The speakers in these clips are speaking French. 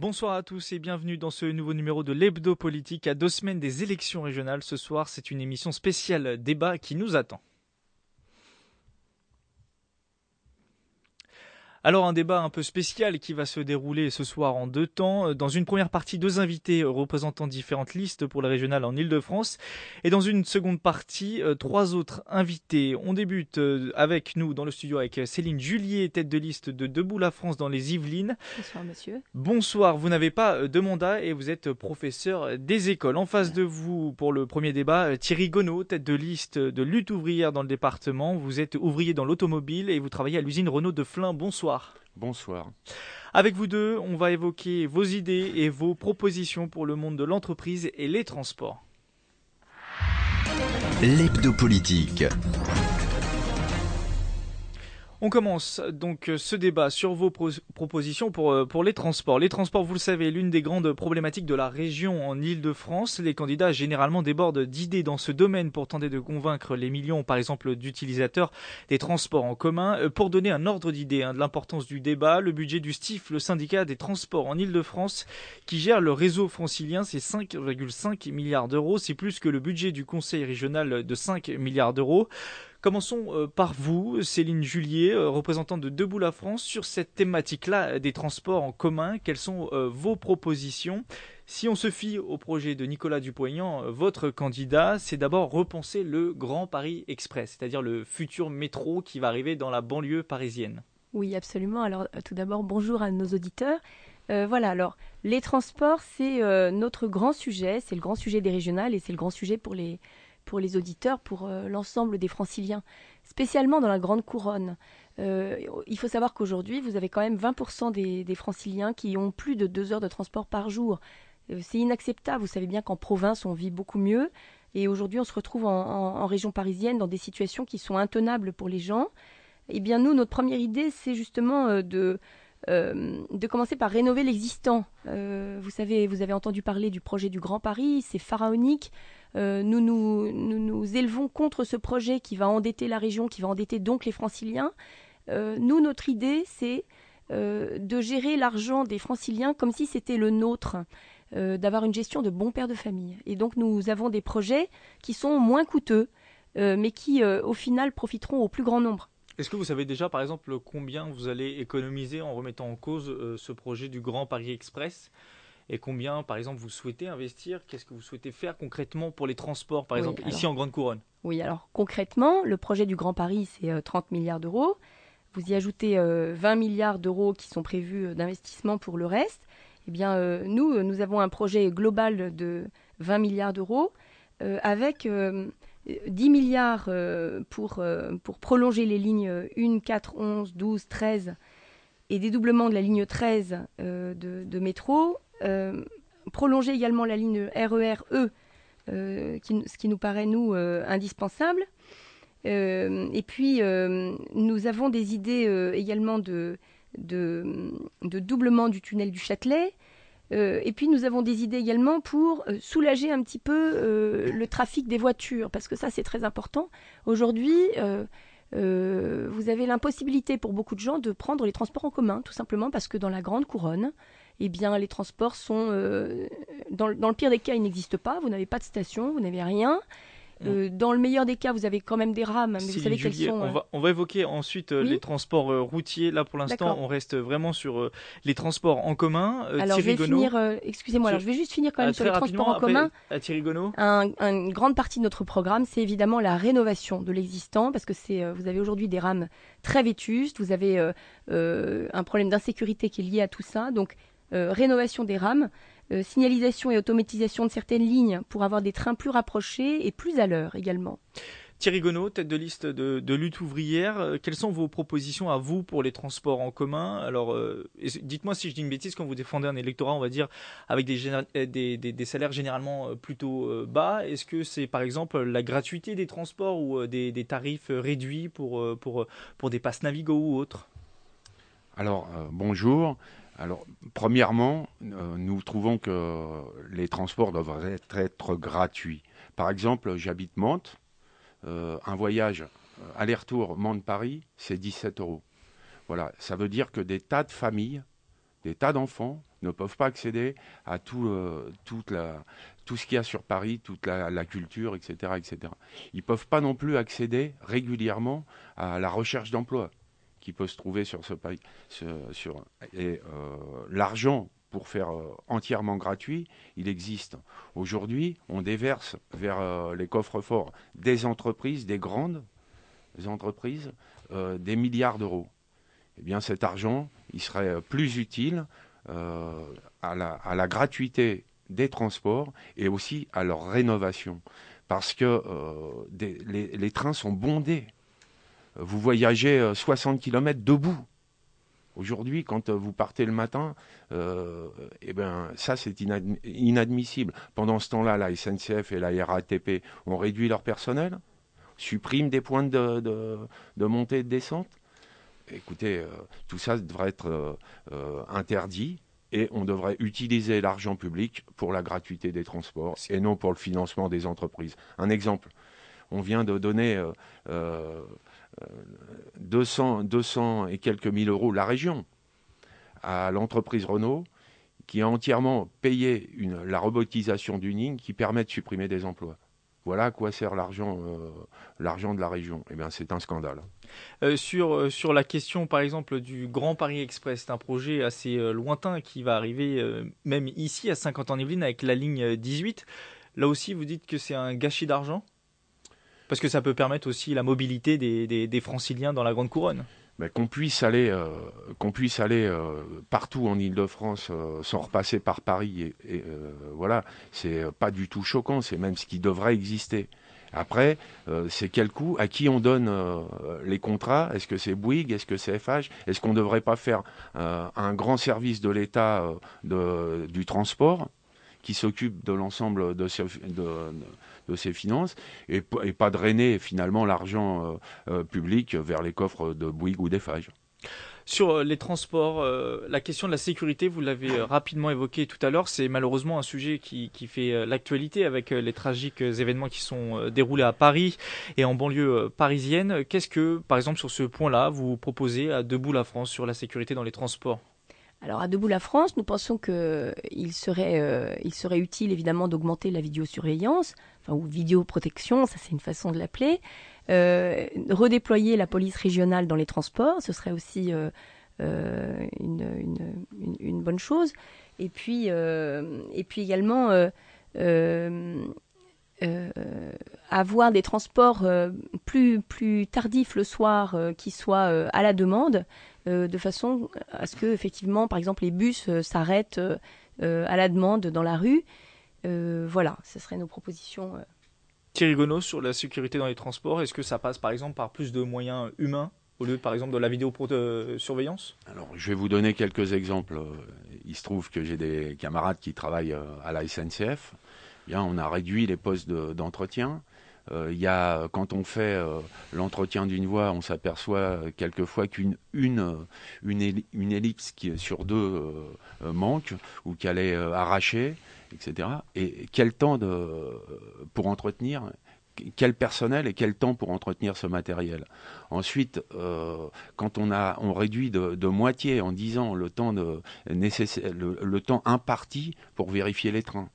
Bonsoir à tous et bienvenue dans ce nouveau numéro de l'Hebdo Politique à deux semaines des élections régionales. Ce soir, c'est une émission spéciale débat qui nous attend. Alors un débat un peu spécial qui va se dérouler ce soir en deux temps. Dans une première partie, deux invités représentant différentes listes pour la régionale en Ile-de-France. Et dans une seconde partie, euh, trois autres invités. On débute euh, avec nous dans le studio avec Céline Julier, tête de liste de Debout la France dans les Yvelines. Bonsoir monsieur. Bonsoir, vous n'avez pas euh, de mandat et vous êtes professeur des écoles. En face de vous, pour le premier débat, Thierry Gonneau, tête de liste de lutte ouvrière dans le département. Vous êtes ouvrier dans l'automobile et vous travaillez à l'usine Renault de Flins. Bonsoir. Bonsoir. Avec vous deux, on va évoquer vos idées et vos propositions pour le monde de l'entreprise et les transports. L'hebdo politique. On commence donc euh, ce débat sur vos propositions pour, euh, pour les transports. Les transports, vous le savez, l'une des grandes problématiques de la région en Ile-de-France. Les candidats généralement débordent d'idées dans ce domaine pour tenter de convaincre les millions, par exemple, d'utilisateurs des transports en commun. Euh, pour donner un ordre d'idée hein, de l'importance du débat, le budget du STIF, le syndicat des transports en Ile-de-France, qui gère le réseau francilien, c'est 5,5 milliards d'euros. C'est plus que le budget du conseil régional de 5 milliards d'euros. Commençons euh, par vous, Céline Julier, euh, représentante de Debout la France, sur cette thématique-là des transports en commun. Quelles sont euh, vos propositions? Si on se fie au projet de Nicolas Dupont-Aignan, votre candidat, c'est d'abord repenser le Grand Paris Express, c'est-à-dire le futur métro qui va arriver dans la banlieue parisienne. Oui, absolument. Alors, tout d'abord, bonjour à nos auditeurs. voilà, alors, les transports, c'est notre grand sujet, c'est le grand sujet des régionales et c'est le grand sujet pour les, pour les auditeurs, pour euh, l'ensemble des franciliens, spécialement dans la Grande Couronne. Euh, il faut savoir qu'aujourd'hui, vous avez quand même 20% des, franciliens qui ont plus de deux heures de transport par jour. Euh, c'est inacceptable. Vous savez bien qu'en province, on vit beaucoup mieux. Et aujourd'hui, on se retrouve en, région parisienne dans des situations qui sont intenables pour les gens. Eh bien, nous, notre première idée, c'est justement de, de commencer par rénover l'existant. vous savez, vous avez entendu parler du projet du Grand Paris, c'est pharaonique. Euh, nous, nous, nous, élevons contre ce projet qui va endetter la région, qui va endetter donc les franciliens. Euh, nous, notre idée, c'est euh, de gérer l'argent des franciliens comme si c'était le nôtre, d'avoir une gestion de bon père de famille. Et donc, nous avons des projets qui sont moins coûteux, mais qui, au final, profiteront au plus grand nombre. Est-ce que vous savez déjà, par exemple, combien vous allez économiser en remettant en cause ce projet du Grand Paris Express? Et combien, par exemple, vous souhaitez investir? Qu'est-ce que vous souhaitez faire concrètement pour les transports, par exemple, ici en Grande Couronne? Oui, alors concrètement, le projet du Grand Paris, c'est 30 euh, milliards d'euros. Vous y ajoutez 20 euh, milliards d'euros qui sont prévus euh, d'investissement pour le reste. Eh bien, nous, nous avons un projet global de 20 milliards d'euros avec 10 milliards pour, pour prolonger les lignes 1, 4, 11, 12, 13 et dédoublement de la ligne 13 de, de métro prolonger également la ligne RER-E, e, euh, ce qui nous paraît, nous, euh, indispensable. et puis, nous avons des idées également de, de, doublement du tunnel du Châtelet. et puis nous avons des idées également pour soulager un petit peu le trafic des voitures, parce que ça c'est très important. Aujourd'hui, vous avez l'impossibilité pour beaucoup de gens de prendre les transports en commun, tout simplement parce que dans la grande couronne, eh bien, les transports sont, euh, dans, le pire des cas, ils n'existent pas. Vous n'avez pas de station, vous n'avez rien. Euh, dans le meilleur des cas, vous avez quand même des rames, mais vous savez quelles sont. On, euh, va, on va évoquer ensuite les transports routiers. Là, pour l'instant, on reste vraiment sur les transports en commun. alors, je vais finir. Excusez-moi. Alors, je vais juste finir quand même sur les transports en commun. À Thierry Gonneau. une grande partie de notre programme, c'est évidemment la rénovation de l'existant, parce que c'est. vous avez aujourd'hui des rames très vétustes. Vous avez un problème d'insécurité qui est lié à tout ça. Donc, rénovation des rames, euh, signalisation et automatisation de certaines lignes pour avoir des trains plus rapprochés et plus à l'heure également. Thierry Gonneau, tête de liste de, lutte ouvrière, euh, quelles sont vos propositions à vous pour les transports en commun? Alors, dites-moi si je dis une bêtise, quand vous défendez un électorat, on va dire, avec des, des, salaires généralement plutôt bas, est-ce que c'est par exemple la gratuité des transports ou des, tarifs réduits pour, pour, pour des passes Navigo ou autres? Alors, bonjour. Alors, premièrement, euh, nous trouvons que les transports doivent être, gratuits. Par exemple, j'habite Mantes. Euh, un voyage euh, aller-retour Mantes-Paris, c'est 17 euros. Voilà, ça veut dire que des tas de familles des tas d'enfants ne peuvent pas accéder à tout, ce qu'il y a sur Paris, toute la, culture, etc., etc. Ils ne peuvent pas non plus accéder régulièrement à la recherche d'emploi qui peut se trouver sur ce pays. Et l'argent pour faire entièrement gratuit, il existe. Aujourd'hui, on déverse vers les coffres forts des entreprises, des grandes entreprises, des milliards d'euros eh bien cet argent, il serait plus utile euh, à, la, gratuité des transports et aussi à leur rénovation. Parce que euh, les, trains sont bondés. Vous voyagez 60 euh, km debout. Aujourd'hui, quand vous partez le matin, eh ben, ça c'est inadmissible. Pendant ce temps-là, la SNCF et la RATP ont réduit leur personnel, suppriment des points de, de montée et de descente écoutez, euh, tout ça devrait être euh, euh, interdit et on devrait utiliser l'argent public pour la gratuité des transports et non pour le financement des entreprises. Un exemple, on vient de donner 200, 200 et quelques mille euros la région à l'entreprise Renault qui a entièrement payé la robotisation d'une ligne qui permet de supprimer des emplois. Voilà à quoi sert l'argent, euh, de la région. Eh bien, c'est un scandale. Euh, sur, euh, sur la question, par exemple, du Grand Paris Express, c'est un projet assez lointain qui va arriver même ici à 50 ans Yvelines avec la ligne 18. Là aussi, vous dites que c'est un gâchis d'argent? Parce que ça peut permettre aussi la mobilité des, franciliens dans la Grande Couronne. Qu'on puisse aller, euh, qu'on puisse aller euh, partout en Ile-de-France euh, sans repasser par Paris, et, voilà, c'est pas du tout choquant, c'est même ce qui devrait exister. Après, c'est quel coût À qui on donne les contrats? Est-ce que c'est Bouygues? Est-ce que c'est FH Est-ce qu'on ne devrait pas faire un grand service de l'État du transport qui s'occupe de l'ensemble de ses finances et, pas drainer finalement l'argent euh, euh, public vers les coffres de Bouygues ou d'Eiffage. Sur euh, les transports, la question de la sécurité, vous l'avez rapidement évoqué tout à l'heure, c'est malheureusement un sujet qui, qui fait l'actualité avec les tragiques événements qui sont déroulés à Paris et en banlieue parisienne. Qu'est-ce que, par exemple, sur ce point-là, vous proposez à Debout la France sur la sécurité dans les transports? Alors à Debout la France, nous pensons qu'il serait, il serait utile évidemment d'augmenter la vidéosurveillance, ou vidéoprotection, ça c'est une façon de l'appeler. Euh, redéployer la police régionale dans les transports, ce serait aussi euh, euh, une, bonne chose. Et puis, et puis également avoir des transports plus, plus tardifs le soir qui soient à la demande, de façon à ce que, effectivement, par exemple, les bus s'arrêtent à la demande dans la rue voilà, ce seraient nos propositions. Euh. Thierry Gonneau, sur la sécurité dans les transports, est-ce que ça passe par exemple par plus de moyens humains au lieu par exemple de la vidéosurveillance Alors je vais vous donner quelques exemples. Il se trouve que j'ai des camarades qui travaillent euh, à la SNCF. Bien, on a réduit les postes d'entretien. il y a, quand on fait l'entretien d'une voie, on s'aperçoit quelquefois qu'une une, une, ellipse qui, sur deux manque ou qu'elle est arrachée etc. Et quel temps pour entretenir quel personnel et quel temps pour entretenir ce matériel? Ensuite, euh, quand on a on réduit de, moitié en 10 ans le, temps imparti pour vérifier les trains.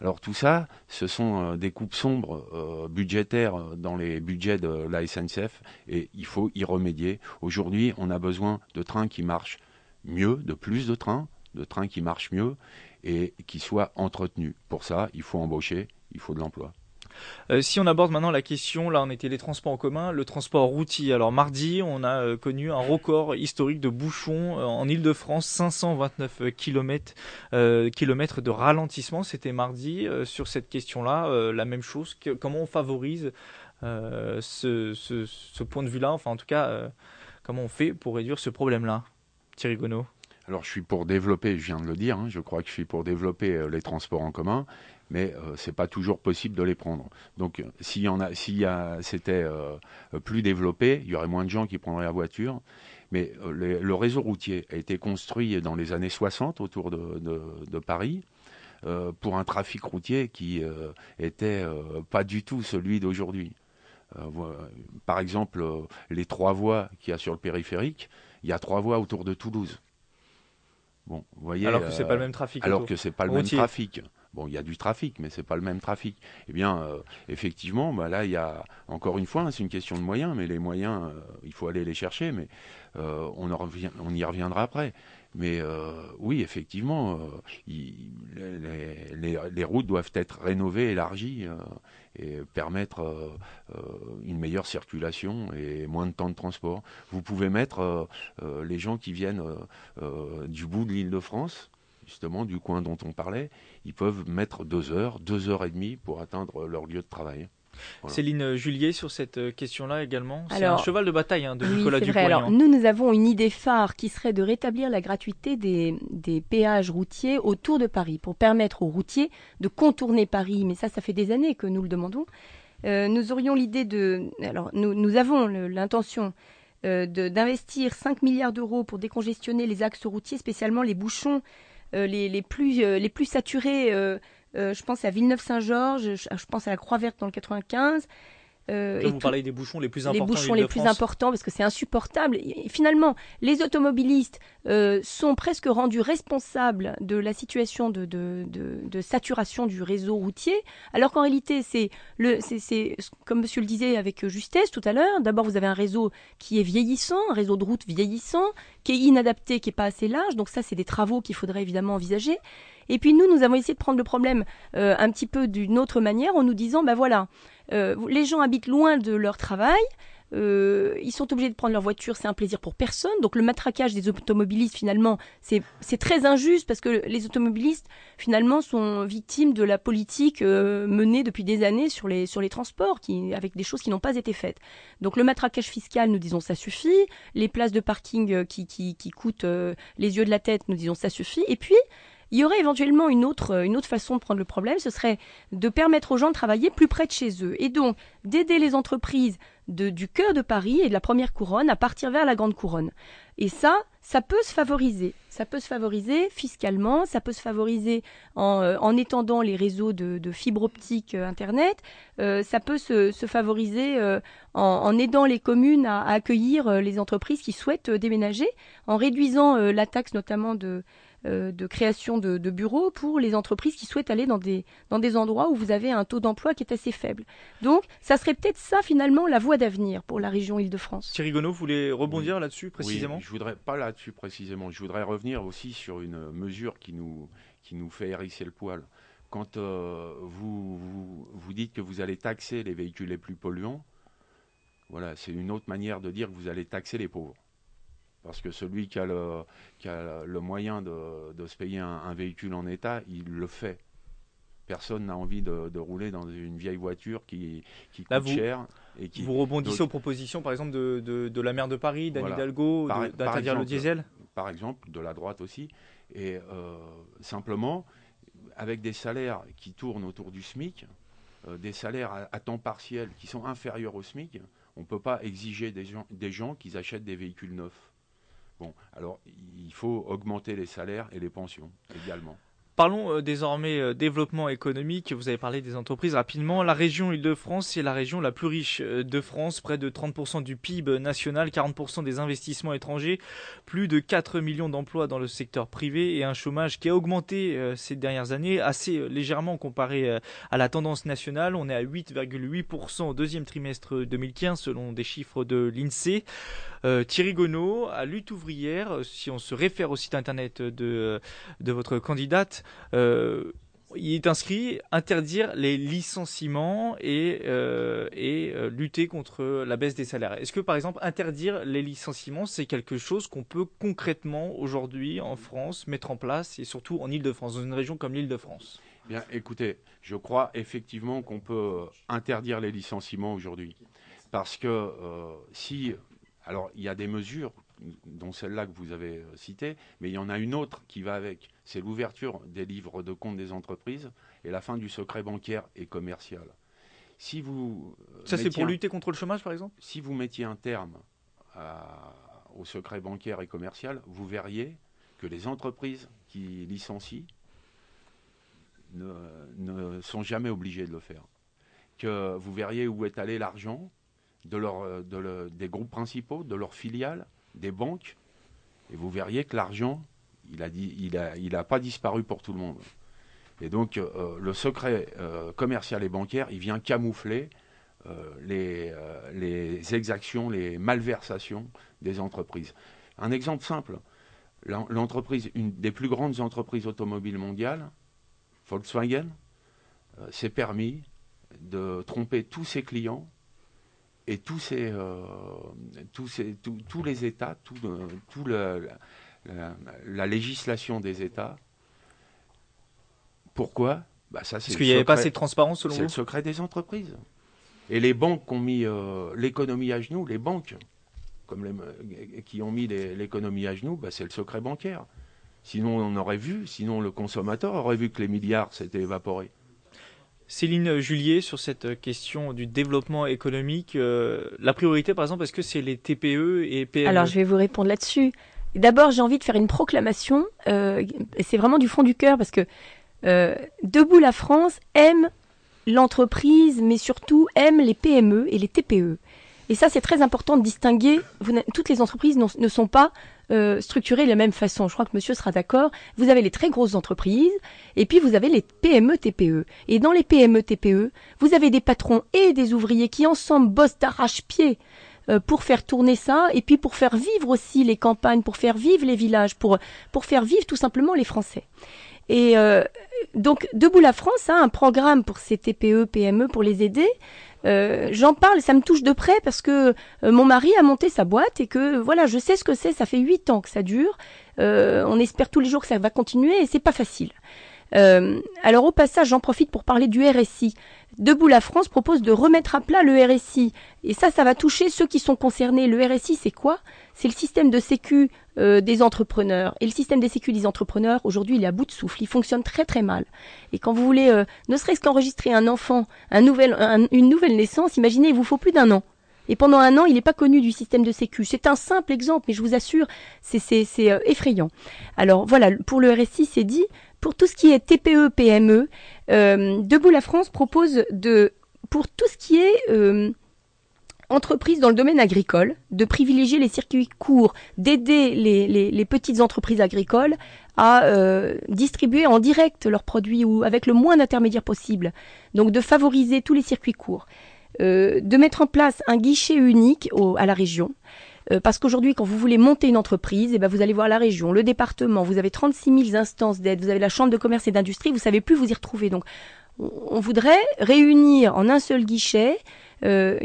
Alors tout ça, ce sont euh, des coupes sombres euh, budgétaires dans les budgets de la SNCF et il faut y remédier. Aujourd'hui, on a besoin de trains qui marchent mieux, de plus de trains, de trains qui marchent mieux et qui soit entretenu. Pour ça, il faut embaucher, il faut de l'emploi. Euh, si on aborde maintenant la question, là on était les transports en commun, le transport routier. Alors mardi, on a euh, connu un record historique de bouchons euh, en Ile-de-France, 529 km, de ralentissement. C'était mardi. sur cette question-là, la même chose. comment on favorise ce, ce, point de vue-là? Enfin, en tout cas, comment on fait pour réduire ce problème-là Thierry Gonneau? Alors je suis pour développer, je viens de le dire, hein, je crois que je suis pour développer euh, les transports en commun, mais euh, ce n'est pas toujours possible de les prendre. Donc s'il y en a, si c'était euh, plus développé, il y aurait moins de gens qui prendraient la voiture. Mais le réseau routier a été construit dans les années 60 autour de, Paris. pour un trafic routier qui était pas du tout celui d'aujourd'hui. par exemple, les trois voies qu'il y a sur le périphérique, il y a trois voies autour de Toulouse. Bon, vous voyez, alors que c'est pas le même trafic. Alors que c'est pas le même trafic. Bon, il y a du trafic, mais c'est pas le même trafic. Eh bien, effectivement, bah là, il y a encore une fois, hein, c'est une question de moyens, mais les moyens, il faut aller les chercher, mais on, revient, on y reviendra après. Mais euh, oui, effectivement, euh, les, routes doivent être rénovées, élargies euh, et permettre une meilleure circulation et moins de temps de transport. Vous pouvez mettre les gens qui viennent du bout de l'île de France, justement du coin dont on parlait, ils peuvent mettre deux heures, deux heures et demie pour atteindre leur lieu de travail. Céline Julier, sur cette euh, question-là également, c'est un cheval de bataille hein, de Nicolas Dupont. Alors, nous, nous avons une idée phare qui serait de rétablir la gratuité des, des, péages routiers autour de Paris pour permettre aux routiers de contourner Paris. Mais ça, ça fait des années que nous le demandons. Euh, nous aurions l'idée de... Alors, nous, nous avons l'intention euh, d'investir 5 milliards d'euros pour décongestionner les axes routiers, spécialement les bouchons les, les, plus, les plus saturés euh, je pense à Villeneuve-Saint-Georges, je, pense à la Croix-Verte dans le 95. Euh, vous parlez des bouchons les plus importants. Les bouchons les plus importants parce que c'est insupportable. Et finalement, les automobilistes euh, sont presque rendus responsables de la situation de, de, de, saturation du réseau routier, alors qu'en réalité, c'est le, c'est, comme Monsieur le disait avec justesse tout à l'heure. D'abord, vous avez un réseau qui est vieillissant, un réseau de route vieillissant, qui est inadapté, qui est pas assez large. Donc ça, c'est des travaux qu'il faudrait évidemment envisager. Et puis nous, nous avons essayé de prendre le problème euh, un petit peu d'une autre manière en nous disant, ben voilà, euh, les gens habitent loin de leur travail, euh, ils sont obligés de prendre leur voiture, c'est un plaisir pour personne. Donc le matraquage des automobilistes, finalement, c'est très injuste parce que les automobilistes, finalement, sont victimes de la politique menée depuis des années sur les, sur les transports, avec des choses qui n'ont pas été faites. Donc le matraquage fiscal, nous disons, ça suffit. Les places de parking qui, qui, qui coûtent les yeux de la tête, nous disons, ça suffit. Et puis, il y aurait éventuellement une autre, une autre façon de prendre le problème, ce serait de permettre aux gens de travailler plus près de chez eux et donc d'aider les entreprises du cœur de Paris et de la première couronne à partir vers la grande couronne. Et ça, ça peut se favoriser. Ça peut se favoriser fiscalement, ça peut se favoriser en, euh, en étendant les réseaux de, de fibre optique euh, Internet, euh, ça peut se, se favoriser en, aidant les communes à, accueillir les entreprises qui souhaitent déménager, en réduisant la taxe notamment de, de création de, bureaux pour les entreprises qui souhaitent aller dans des, dans des endroits où vous avez un taux d'emploi qui est assez faible. Donc, ça serait peut-être ça finalement la voie d'avenir pour la région Île-de-France. Thierry Gonneau, vous voulez rebondir là-dessus précisément? Oui, je voudrais pas là-dessus précisément. Je voudrais revenir aussi sur une mesure qui nous, qui nous fait hérisser le poil. Quand euh, vous, vous, vous dites que vous allez taxer les véhicules les plus polluants, voilà, c'est une autre manière de dire que vous allez taxer les pauvres. Parce que celui qui a le, qui a le moyen de, de se payer un, véhicule en état, il le fait. Personne n'a envie de, de, rouler dans une vieille voiture qui, qui coûte cher. Et qui, vous rebondissez aux propositions, par exemple, de, de la maire de Paris, d'Anne Hidalgo, d'interdire le diesel? Par exemple, de la droite aussi. Et euh, simplement, avec des salaires qui tournent autour du SMIC, euh, des salaires à, à, temps partiel qui sont inférieurs au SMIC, on ne peut pas exiger des gens, des gens qu'ils achètent des véhicules neufs. Bon, alors il faut augmenter les salaires et les pensions également. Parlons euh, désormais euh, développement économique. Vous avez parlé des entreprises rapidement. La région Île-de-France, c'est la région la plus riche euh, de France, près de 30% du PIB national, 40% des investissements étrangers, plus de 4 millions d'emplois dans le secteur privé et un chômage qui a augmenté ces dernières années assez légèrement comparé à la tendance nationale. On est à 8,8% au deuxième trimestre 2015 selon des chiffres de l'INSEE. Thierry Gonneau, à lutte ouvrière, si on se réfère au site internet de, de votre candidate, euh, il est inscrit interdire les licenciements et, euh, et euh, lutter contre la baisse des salaires. Est-ce que par exemple interdire les licenciements, c'est quelque chose qu'on peut concrètement aujourd'hui en France mettre en place et surtout en Ile-de-France, dans une région comme l'Île-de-France? Bien, écoutez, je crois effectivement qu'on peut interdire les licenciements aujourd'hui. Parce que si. Alors, il y a des mesures dont celle-là que vous avez euh, citée, mais il y en a une autre qui va avec. C'est l'ouverture des livres de compte des entreprises et la fin du secret bancaire et commercial. Si vous euh, ça c'est pour lutter contre le chômage par exemple? Si vous mettiez un terme au secret bancaire et commercial, vous verriez que les entreprises qui licencient ne, sont jamais obligées de le faire. Que vous verriez où est allé l'argent de leur, de des groupes principaux, de leurs filiales, des banques, et vous verriez que l'argent Il a dit, il il a pas disparu pour tout le monde. Et donc, euh, le secret euh, commercial et bancaire, il vient camoufler euh, les, les, exactions, les malversations des entreprises. Un exemple simple, l'entreprise, une des plus grandes entreprises automobiles mondiales, Volkswagen, s'est permis de tromper tous ses clients et tous, ces, tous, tous les États, tout, tout le, la, législation des États pourquoi? Bah ça, Parce qu'il n'y avait pas assez de transparence selon vous C'est le secret des entreprises. Et les banques qui ont mis euh, l'économie à genoux, les banques comme les, qui ont mis l'économie à genoux, bah, c'est le secret bancaire. Sinon, on aurait vu, sinon le consommateur aurait vu que les milliards s'étaient évaporés. Céline Julier, sur cette question du développement économique, euh, la priorité, par exemple, est-ce que c'est les TPE et PME Alors, je vais vous répondre là-dessus. D'abord, j'ai envie de faire une proclamation, euh, c'est vraiment du fond du cœur, parce que euh, Debout la France aime l'entreprise, mais surtout aime les PME et les TPE. Et ça, c'est très important de distinguer. toutes les entreprises ne sont pas euh, de la même façon. Je crois que monsieur sera d'accord. Vous avez les très grosses entreprises et puis vous avez les PME, TPE. Et dans les PME, TPE, vous avez des patrons et des ouvriers qui ensemble bossent d'arrache-pied euh, pour faire tourner ça et puis pour faire vivre aussi les campagnes, pour faire vivre les villages, pour, pour faire vivre tout simplement les Français. Et euh, donc, Debout la France a un programme pour ces TPE, PME, pour les aider. Euh, J'en parle, ça me touche de près parce que euh, mon mari a monté sa boîte et que voilà, je sais ce que c'est. Ça fait huit ans que ça dure. Euh, on espère tous les jours que ça va continuer et c'est pas facile. Euh, alors au passage, j'en profite pour parler du RSI. Debout la France propose de remettre à plat le RSI. Et ça, ça va toucher ceux qui sont concernés. Le RSI, c'est quoi? C'est le système de sécu euh, des entrepreneurs. Et le système de sécu des entrepreneurs, aujourd'hui, il est à bout de souffle. Il fonctionne très très mal. Et quand vous voulez, euh, ne serait-ce qu'enregistrer un enfant, un nouvel, une nouvelle naissance, imaginez, il vous faut plus d'un an. Et pendant un an, il n'est pas connu du système de sécu. C'est un simple exemple, mais je vous assure, c'est euh, effrayant. Alors voilà, pour le RSI, c'est dit. Pour tout ce qui est TPE, PME, euh, Debout la France propose de, pour tout ce qui est euh, entreprise dans le domaine agricole, de privilégier les circuits courts, d'aider les, petites entreprises agricoles à euh, distribuer en direct leurs produits ou avec le moins d'intermédiaires possible. Donc de favoriser tous les circuits courts. De mettre en place un guichet unique à la région, euh, parce qu'aujourd'hui, quand vous voulez monter une entreprise, eh ben, vous allez voir la région, le département, vous avez 36 000 instances d'aide, vous avez la chambre de commerce et d'industrie, vous savez plus vous y retrouver. Donc, on voudrait réunir en un seul guichet, euh,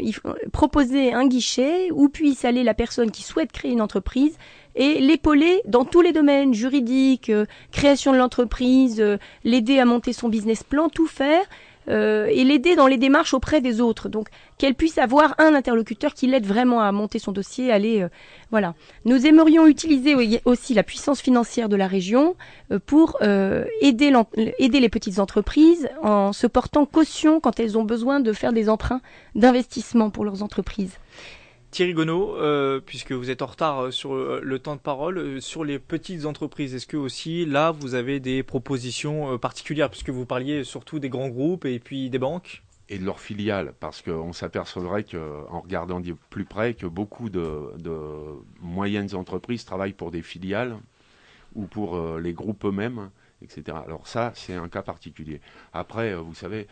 proposer un guichet où puisse aller la personne qui souhaite créer une entreprise et l'épauler dans tous les domaines juridiques, euh, création de l'entreprise, euh, l'aider à monter son business plan, tout faire euh, et l'aider dans les démarches auprès des autres. Donc qu'elle puisse avoir un interlocuteur qui l'aide vraiment à monter son dossier, aller euh, voilà. Nous aimerions utiliser aussi la puissance financière de la région euh, pour aider, aider les petites entreprises en se portant caution quand elles ont besoin de faire des emprunts d'investissement pour leurs entreprises. Thierry Gonneau, euh, puisque vous êtes en retard euh, sur euh, le temps de parole, sur les petites entreprises, est-ce que aussi là vous avez des propositions particulières, puisque vous parliez surtout des grands groupes et puis des banques? Et de leurs filiales, parce qu'on s'apercevrait qu'en regardant de plus près que beaucoup de, moyennes entreprises travaillent pour des filiales ou pour les groupes eux-mêmes, etc. Alors ça, c'est un cas particulier. Après, vous savez,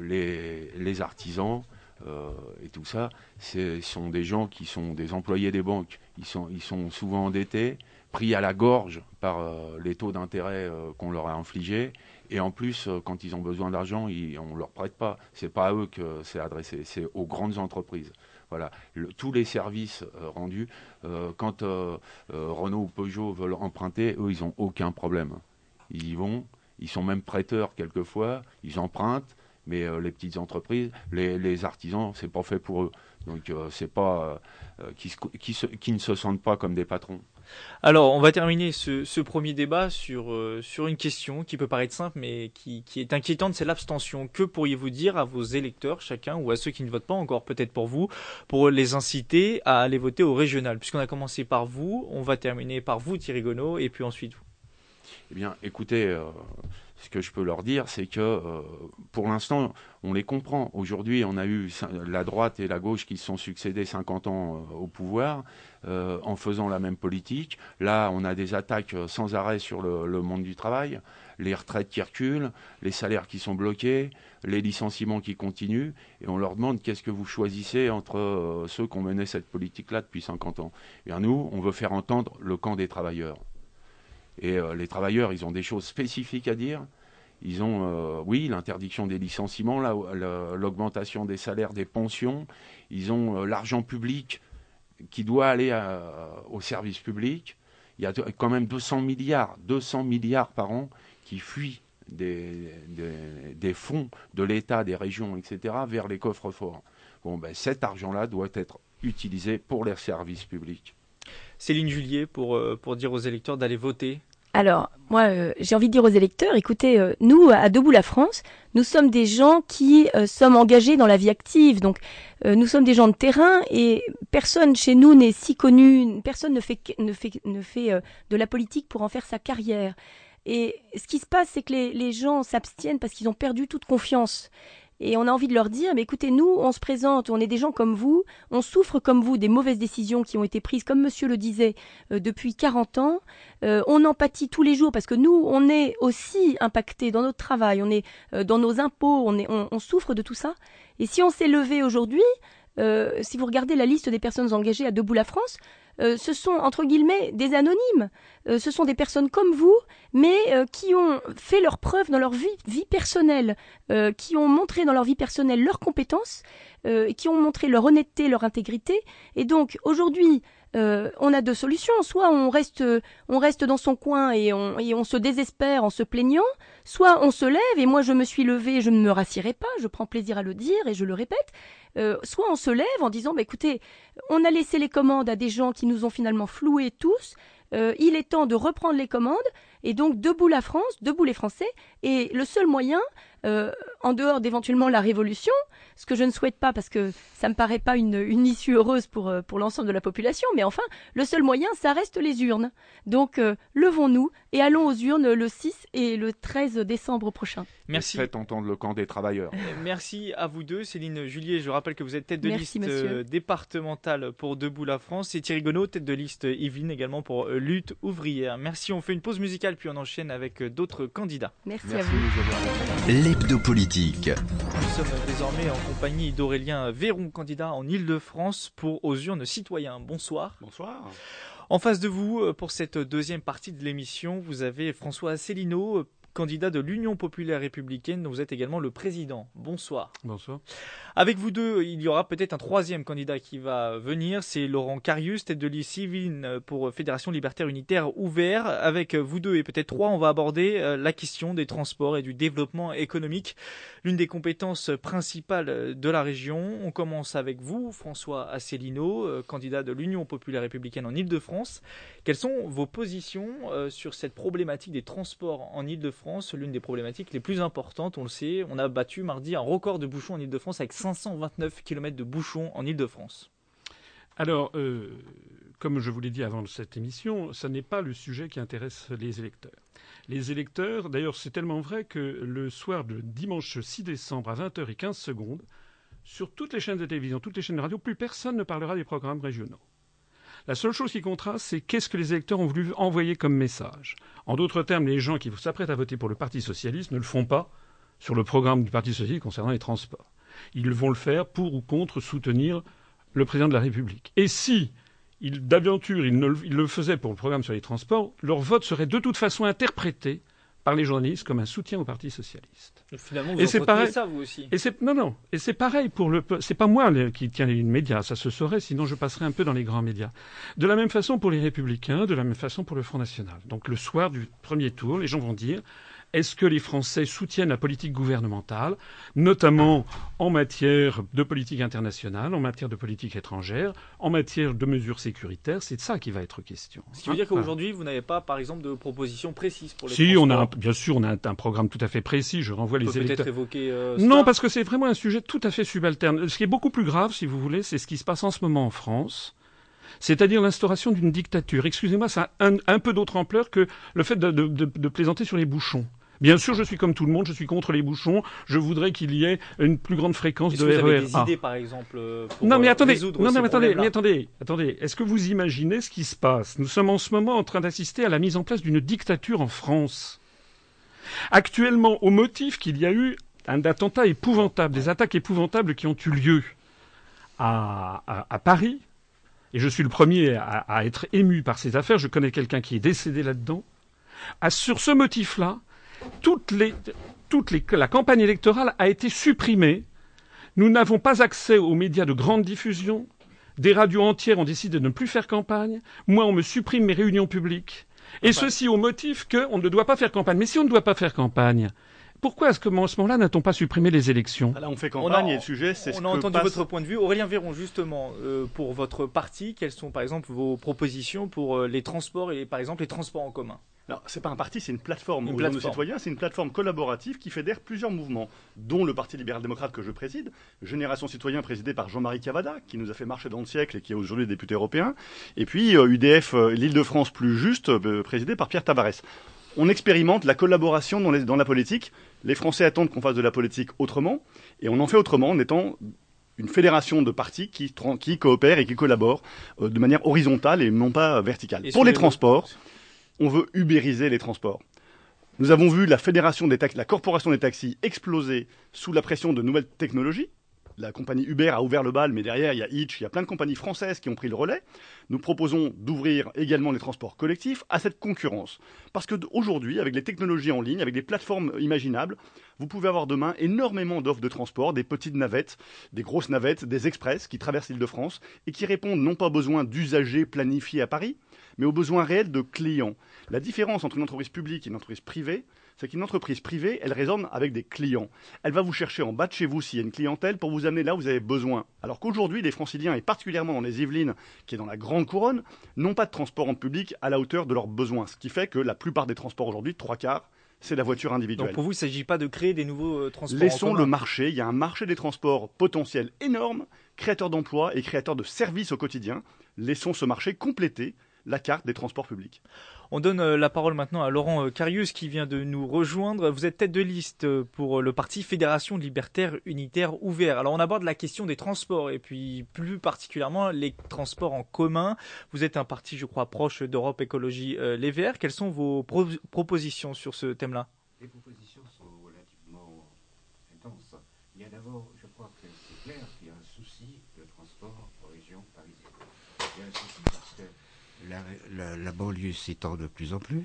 les artisans, euh, et tout ça, ce sont des gens qui sont des employés des banques. Ils sont, souvent endettés, pris à la gorge par euh, les taux d'intérêt euh, qu'on leur a infligés. Et en plus, quand ils ont besoin d'argent, on ne leur prête pas. C'est pas à eux que c'est adressé, c'est aux grandes entreprises. Voilà, tous les services rendus. quand Renault ou Peugeot veulent emprunter, eux, ils n'ont aucun problème. Ils y vont, ils sont même prêteurs quelquefois, ils empruntent, mais euh, les petites entreprises, les, les artisans, c'est pas fait pour eux. Donc euh, c'est pas euh, qui, ne se sentent pas comme des patrons. Alors, on va terminer ce, ce premier débat sur, sur une question qui peut paraître simple, mais qui, qui est inquiétante, c'est l'abstention. Que pourriez-vous dire à vos électeurs, chacun, ou à ceux qui ne votent pas encore, peut-être pour vous, pour les inciter à aller voter au régional? Puisqu'on a commencé par vous, on va terminer par vous, Thierry Gonneau, et puis ensuite vous. Eh bien, écoutez, ce que je peux leur dire, c'est que euh, pour l'instant, on les comprend. Aujourd'hui, on a eu la droite et la gauche qui se sont succédés 50 ans euh, au pouvoir euh, en faisant la même politique. Là, on a des attaques sans arrêt sur le, monde du travail, les retraites qui reculent, les salaires qui sont bloqués, les licenciements qui continuent, et on leur demande qu'est-ce que vous choisissez entre ceux qui ont mené cette politique-là depuis 50 ans? Et bien nous, on veut faire entendre le camp des travailleurs. Et euh, les travailleurs, ils ont des choses spécifiques à dire. Ils ont, euh, oui, l'interdiction des licenciements, l'augmentation des salaires, des pensions. Ils ont euh, l'argent public qui doit aller au service public. Il y a quand même 200 milliards, 200 milliards par an qui fuient des, des, fonds de l'État, des régions, etc., vers les coffres forts. Bon, ben, cet argent-là doit être utilisé pour les services publics. Céline Julier, pour, euh, pour dire aux électeurs d'aller voter alors, moi, euh, j'ai envie de dire aux électeurs, écoutez, euh, nous, à Debout la France, nous sommes des gens qui sommes engagés dans la vie active. Donc, nous sommes des gens de terrain et personne chez nous n'est si connu, personne ne fait, ne fait, ne fait de la politique pour en faire sa carrière. Et ce qui se passe, c'est que les, les gens s'abstiennent parce qu'ils ont perdu toute confiance. Et on a envie de leur dire, mais écoutez, nous, on se présente, on est des gens comme vous, on souffre comme vous des mauvaises décisions qui ont été prises, comme monsieur le disait, euh, depuis 40 ans. Euh, on empathie tous les jours parce que nous, on est aussi impacté dans notre travail, on est euh, dans nos impôts, on, est, on, souffre de tout ça. Et si on s'est levé aujourd'hui, si vous regardez la liste des personnes engagées à Debout la France, euh, ce sont entre guillemets des anonymes. Euh, ce sont des personnes comme vous, mais euh, qui ont fait leurs preuves dans leur vie, vie personnelle, qui ont montré dans leur vie personnelle leurs compétences, qui ont montré leur honnêteté, leur intégrité. Et donc aujourd'hui, euh, on a deux solutions. Soit on reste, on reste dans son coin et on, et on se désespère en se plaignant, soit on se lève et moi je me suis levé, je ne me rassierai pas, je prends plaisir à le dire et je le répète. Euh, soit on se lève en disant, bah, écoutez, on a laissé les commandes à des gens qui nous ont finalement floués tous. Euh, il est temps de reprendre les commandes et donc debout la France, debout les Français. Et le seul moyen, euh, en dehors d'éventuellement la révolution, ce que je ne souhaite pas parce que ça me paraît pas une, une issue heureuse pour, euh, pour l'ensemble de la population, mais enfin, le seul moyen, ça reste les urnes. Donc, euh, levons-nous et allons aux urnes le 6 et le 13 décembre prochain. Merci. Faites entendre le camp des travailleurs. Merci à vous deux, Céline Julier. Je rappelle que vous êtes tête de liste départementale pour Debout la France et Thierry Gonneau, tête de liste Yveline également pour Lutte ouvrière. Merci. On fait une pause musicale puis on enchaîne avec d'autres candidats. Merci, Merci à vous politique. Nous sommes désormais en compagnie d'Aurélien Véron, candidat en Ile-de-France pour aux urnes citoyens. Bonsoir. Bonsoir. En face de vous, euh, pour cette deuxième partie de l'émission, vous avez François Asselineau, candidat de l'Union populaire républicaine, dont vous êtes également le président. Bonsoir. Bonsoir. Avec vous deux, il y aura peut-être un troisième candidat qui va venir, c'est Laurent Carius, tête de liste civile pour Fédération libertaire unitaire ouvert. Avec vous deux et peut-être trois, on va aborder euh, la question des transports et du développement économique, l'une des compétences principales de la région. On commence avec vous, François Asselineau, euh, candidat de l'Union populaire républicaine en Ile-de-France. Quelles sont vos positions euh, sur cette problématique des transports en Ile-de-France, l'une des problématiques les plus importantes, on le sait. On a battu mardi un record de bouchons en Ile-de-France avec 529 km de bouchons en Ile-de-France Alors, euh, comme je vous l'ai dit avant cette émission, ce n'est pas le sujet qui intéresse les électeurs. Les électeurs, d'ailleurs, c'est tellement vrai que le soir de dimanche 6 décembre à 20h15 secondes, sur toutes les chaînes de télévision, toutes les chaînes de radio, plus personne ne parlera des programmes régionaux. La seule chose qui comptera, c'est qu'est-ce que les électeurs ont voulu envoyer comme message. En d'autres termes, les gens qui s'apprêtent à voter pour le Parti socialiste ne le font pas sur le programme du Parti socialiste concernant les transports. Ils vont le faire pour ou contre soutenir le président de la République. Et si, d'aventure, ils, le faisaient pour le programme sur les transports, leur vote serait de toute façon interprété par les journalistes comme un soutien au Parti socialiste. Et finalement, vous et c'est pareil. ça, vous aussi. Et c'est non, non. Et c'est pareil pour le. C'est pas moi qui tiens les médias, ça se saurait. Sinon, je passerais un peu dans les grands médias. De la même façon pour les Républicains, de la même façon pour le Front National. Donc le soir du premier tour, les gens vont dire est-ce que les Français soutiennent la politique gouvernementale, notamment en matière de politique internationale, en matière de politique étrangère, en matière de mesures sécuritaires? C'est de ça qui va être question. Ce qui veut dire qu'aujourd'hui, vous n'avez pas, par exemple, de proposition précise pour les Si, on a bien sûr, on a un, programme tout à fait précis. Je renvoie les électeurs. évoquer. Euh, non, parce que c'est vraiment un sujet tout à fait subalterne. Ce qui est beaucoup plus grave, si vous voulez, c'est ce qui se passe en ce moment en France c'est-à-dire l'instauration d'une dictature. Excusez-moi, ça a un, peu d'autre ampleur que le fait de plaisanter sur les bouchons. Bien sûr, je suis comme tout le monde, je suis contre les bouchons. Je voudrais qu'il y ait une plus grande fréquence de Est-ce que vous avez RER des A. idées, par exemple, euh, pour Non mais attendez, résoudre non mais attendez, mais attendez, attendez. Est-ce que vous imaginez ce qui se passe? Nous sommes en ce moment en train d'assister à la mise en place d'une dictature en France. Actuellement, au motif qu'il y a eu un attentat épouvantable, des attaques épouvantables qui ont eu lieu à, à- à Paris, et je suis le premier à, à être ému par ces affaires. Je connais quelqu'un qui est décédé là-dedans. À- sur ce motif-là, toutes les, toutes les, la campagne électorale a été supprimée nous n'avons pas accès aux médias de grande diffusion. Des radios entières ont décidé de ne plus faire campagne. Moi, on me supprime mes réunions publiques. Et ceci au motif qu'on ne doit pas faire campagne. Mais si on ne doit pas faire campagne, pourquoi est-ce que, en ce moment-là, n'a-t-on pas supprimé les élections? Là, on fait On campagne a- et le sujet, c'est ce On a entendu passe- votre point de vue. Aurélien Véron, justement, euh, pour votre parti, quelles sont par exemple vos propositions pour euh, les transports et par exemple les transports en commun? Alors, c'est pas un parti, c'est une plateforme. Une nom de plateforme. citoyens, c'est une plateforme collaborative qui fédère plusieurs mouvements, dont le Parti libéral-démocrate que je préside, Génération Citoyen présidé par Jean-Marie Cavada, qui nous a fait marcher dans le siècle et qui est aujourd'hui député européen, et puis euh, UDF, euh, l'Île-de-France plus juste, euh, présidé par Pierre Tavares. On expérimente la collaboration dans, les- dans la politique. Les Français attendent qu'on fasse de la politique autrement, et on en fait autrement en étant une fédération de partis qui, qui coopèrent et qui collaborent euh, de manière horizontale et non pas euh, verticale. Pour les le- transports, on veut ubériser les transports. Nous avons vu la fédération des la corporation des taxis exploser sous la pression de nouvelles technologies. La compagnie Uber a ouvert le bal, mais derrière, il y a Hitch, il y a plein de compagnies françaises qui ont pris le relais. Nous proposons d'ouvrir également les transports collectifs à cette concurrence. Parce que d- aujourd'hui, avec les technologies en ligne, avec des plateformes imaginables, vous pouvez avoir demain énormément d'offres de transport, des petites navettes, des grosses navettes, des express qui traversent l'île de France et qui répondent non pas aux besoins d'usagers planifiés à Paris, mais aux besoins réels de clients. La différence entre une entreprise publique et une entreprise privée, c'est qu'une entreprise privée, elle résonne avec des clients. Elle va vous chercher en bas de chez vous s'il y a une clientèle pour vous amener là où vous avez besoin. Alors qu'aujourd'hui, les franciliens, et particulièrement dans les Yvelines, qui est dans la grande couronne, n'ont pas de transport en public à la hauteur de leurs besoins. Ce qui fait que la plupart des transports aujourd'hui, trois quarts, c'est la voiture individuelle. Donc pour vous, il ne s'agit pas de créer des nouveaux euh, transports en Laissons commun. le marché. Il y a un marché des transports potentiel énorme, créateur d'emplois et créateur de services au quotidien. Laissons ce marché compléter la carte des transports publics. On donne euh, la parole maintenant à Laurent euh, Carius qui vient de nous rejoindre. Vous êtes tête de liste euh, pour le parti Fédération Libertaire Unitaire Ouvert. Alors on aborde la question des transports et puis plus particulièrement les transports en commun. Vous êtes un parti, je crois, proche d'Europe Écologie Les Verts. Quelles sont vos pro- propositions sur ce thème-là? Les propositions sont relativement intenses. Il y a d'abord, je crois que c'est clair qu'il y a un souci de transport en région parisienne. Il y a un souci parce que la, banlieue s'étend de plus en plus.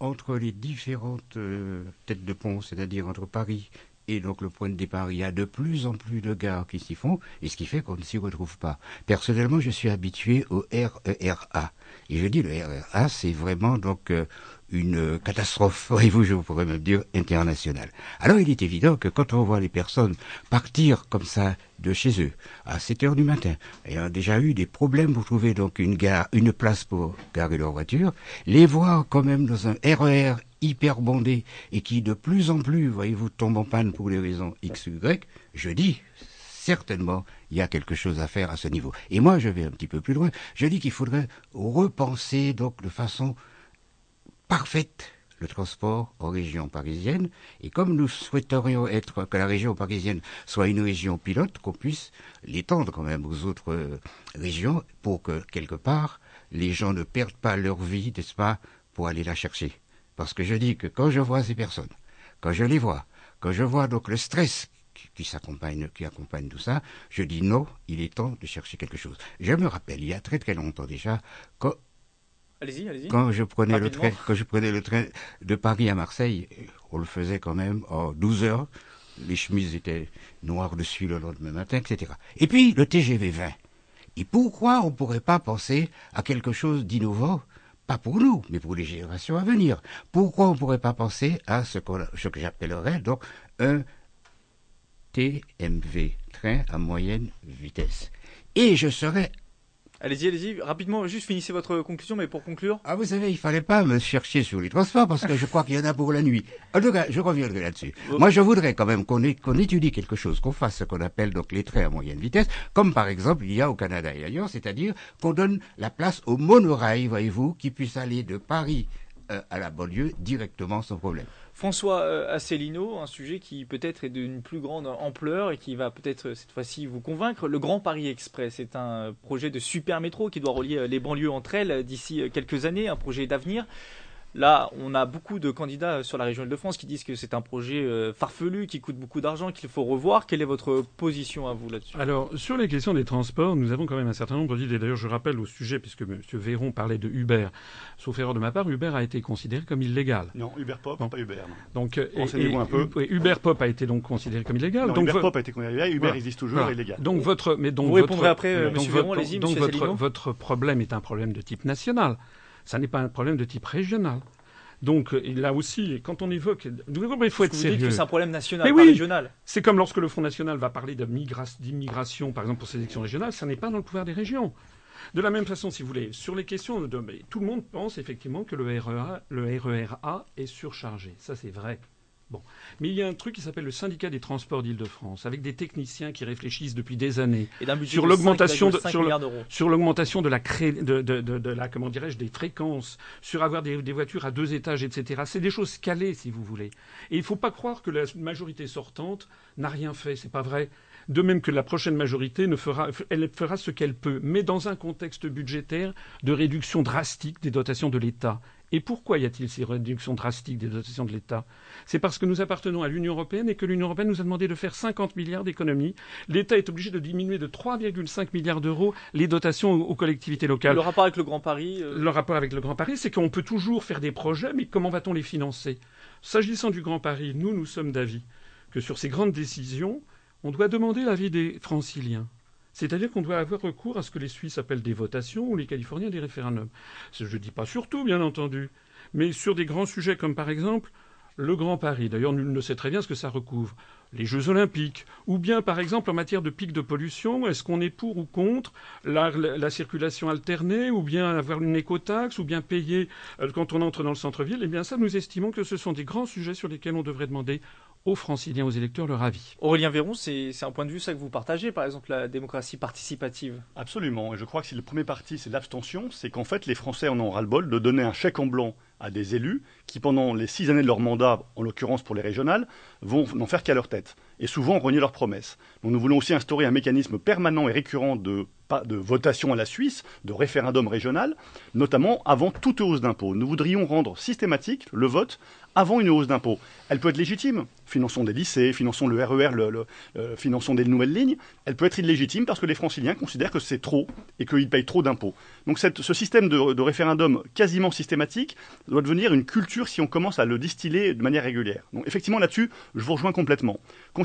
Entre les différentes euh, têtes de pont, c'est-à-dire entre Paris et donc le point de départ, il y a de plus en plus de gares qui s'y font, et ce qui fait qu'on ne s'y retrouve pas. Personnellement, je suis habitué au RERA. Et je dis le RERA, c'est vraiment donc euh, une catastrophe, voyez-vous, je pourrais même dire internationale. Alors il est évident que quand on voit les personnes partir comme ça de chez eux à 7 heures du matin, ayant déjà eu des problèmes pour trouver donc une gare, une place pour garer leur voiture, les voir quand même dans un RER hyper bondé et qui de plus en plus, voyez-vous, tombe en panne pour des raisons X Y, je dis certainement, il y a quelque chose à faire à ce niveau. Et moi, je vais un petit peu plus loin. Je dis qu'il faudrait repenser donc de façon parfaite le transport en région parisienne. Et comme nous souhaiterions être que la région parisienne soit une région pilote, qu'on puisse l'étendre quand même aux autres euh, régions pour que quelque part les gens ne perdent pas leur vie, n'est-ce pas, pour aller la chercher. Parce que je dis que quand je vois ces personnes, quand je les vois, quand je vois donc le stress qui, s'accompagne, qui accompagne tout ça, je dis non, il est temps de chercher quelque chose. Je me rappelle, il y a très très longtemps déjà, quand, Allez-y, allez-y. quand je prenais le train, quand je prenais le train de Paris à Marseille, on le faisait quand même en 12 heures. Les chemises étaient noires dessus le lendemain matin, etc. Et puis le TGV 20. Et pourquoi on ne pourrait pas penser à quelque chose d'innovant? Pas pour nous, mais pour les générations à venir. Pourquoi on ne pourrait pas penser à ce, ce que j'appellerais donc un TMV, train à moyenne vitesse. Et je serais Allez-y, allez-y. Rapidement, juste finissez votre conclusion, mais pour conclure. Ah, vous savez, il fallait pas me chercher sur les transports parce que je crois qu'il y en a pour la nuit. En tout cas, je reviendrai là-dessus. Moi, je voudrais quand même qu'on étudie quelque chose, qu'on fasse ce qu'on appelle donc les trains à moyenne vitesse, comme par exemple il y a au Canada et ailleurs, c'est-à-dire qu'on donne la place au monorail, voyez-vous, qui puisse aller de Paris à la banlieue directement sans problème. François euh, Asselineau, un sujet qui peut-être est d'une plus grande ampleur et qui va peut-être cette fois-ci vous convaincre. Le Grand Paris Express est un projet de super métro qui doit relier les banlieues entre elles d'ici quelques années, un projet d'avenir. Là, on a beaucoup de candidats sur la région Île-de-France qui disent que c'est un projet euh, farfelu, qui coûte beaucoup d'argent, qu'il faut revoir. Quelle est votre position à vous là-dessus? Alors, sur les questions des transports, nous avons quand même un certain nombre d'idées. D'ailleurs, je rappelle au sujet, puisque M. Véron parlait de Uber, sauf erreur de ma part, Uber a été considéré comme illégal. Non, Uber Pop, pas Uber. Donc, euh, et, un peu. Uber Pop a été donc considéré comme illégal. Non, donc, Uber Pop a été considéré illégal, Uber existe toujours, illégal. Donc, votre, mais donc vous répondrez après, euh, M. Véron, allez-y, Donc, votre, votre problème est un problème de type national. Ça n'est pas un problème de type régional. Donc là aussi, quand on évoque, il faut être sérieux. C'est un problème national, pas régional. C'est comme lorsque le Front National va parler d'immigration, par exemple pour ces élections régionales, ça n'est pas dans le pouvoir des régions. De la même façon, si vous voulez, sur les questions de, tout le monde pense effectivement que le RERA, le RERA est surchargé. Ça, c'est vrai. Mais il y a un truc qui s'appelle le syndicat des transports d'Île-de-France, avec des techniciens qui réfléchissent depuis des années sur l'augmentation de, sur l'augmentation de la de, la comment dirais-je des fréquences, sur avoir des, voitures à deux étages, etc. C'est des choses calées, si vous voulez. Et il ne faut pas croire que la majorité sortante n'a rien fait. C'est pas vrai. De même que la prochaine majorité ne fera, elle fera ce qu'elle peut, mais dans un contexte budgétaire de réduction drastique des dotations de l'État. Et pourquoi y a-t-il ces réductions drastiques des dotations de l'État? C'est parce que nous appartenons à l'Union européenne et que l'Union européenne nous a demandé de faire 50 milliards d'économies. L'État est obligé de diminuer de 3,5 milliards d'euros les dotations aux collectivités locales. Le rapport avec le Grand Paris euh, Le rapport avec le Grand Paris, c'est qu'on peut toujours faire des projets, mais comment va-t-on les financer? S'agissant du Grand Paris, nous, nous sommes d'avis que sur ces grandes décisions, on doit demander l'avis des franciliens. C'est-à-dire qu'on doit avoir recours à ce que les Suisses appellent des votations ou les Californiens des référendums. Je ne dis pas surtout, bien entendu, mais sur des grands sujets comme par exemple le Grand Paris. D'ailleurs, nul ne sait très bien ce que ça recouvre. Les Jeux Olympiques. Ou bien, par exemple, en matière de pic de pollution, est-ce qu'on est pour ou contre la, circulation alternée, ou bien avoir une écotaxe, ou bien payer euh, quand on entre dans le centre-ville? Eh bien, ça, nous estimons que ce sont des grands sujets sur lesquels on devrait demander aux franciliens, aux électeurs leur avis. Aurélien Véron, c'est un point de vue ça que vous partagez, par exemple la démocratie participative? Absolument, et je crois que si le premier parti c'est l'abstention, c'est qu'en fait les Français en ont ras-le-bol de donner un chèque en blanc à des élus qui, pendant les six années de leur mandat, en l'occurrence pour les régionales, vont n'en faire qu'à leur tête et souvent renier leurs promesses. Nous voulons aussi instaurer un mécanisme permanent et récurrent de, de votation à la Suisse, de référendum régional, notamment avant toute hausse d'impôts. Nous voudrions rendre systématique le vote avant une hausse d'impôts. Elle peut être légitime. Finançons des lycées, finançons le RER, e euh, finançons des nouvelles lignes. Elle peut être illégitime parce que les franciliens considèrent que c'est trop et qu'ils payent trop d'impôts. Donc ce système de, de, référendum quasiment systématique doit devenir une culture si on commence à le distiller de manière régulière. Donc effectivement là-dessus, je vous rejoins complètement.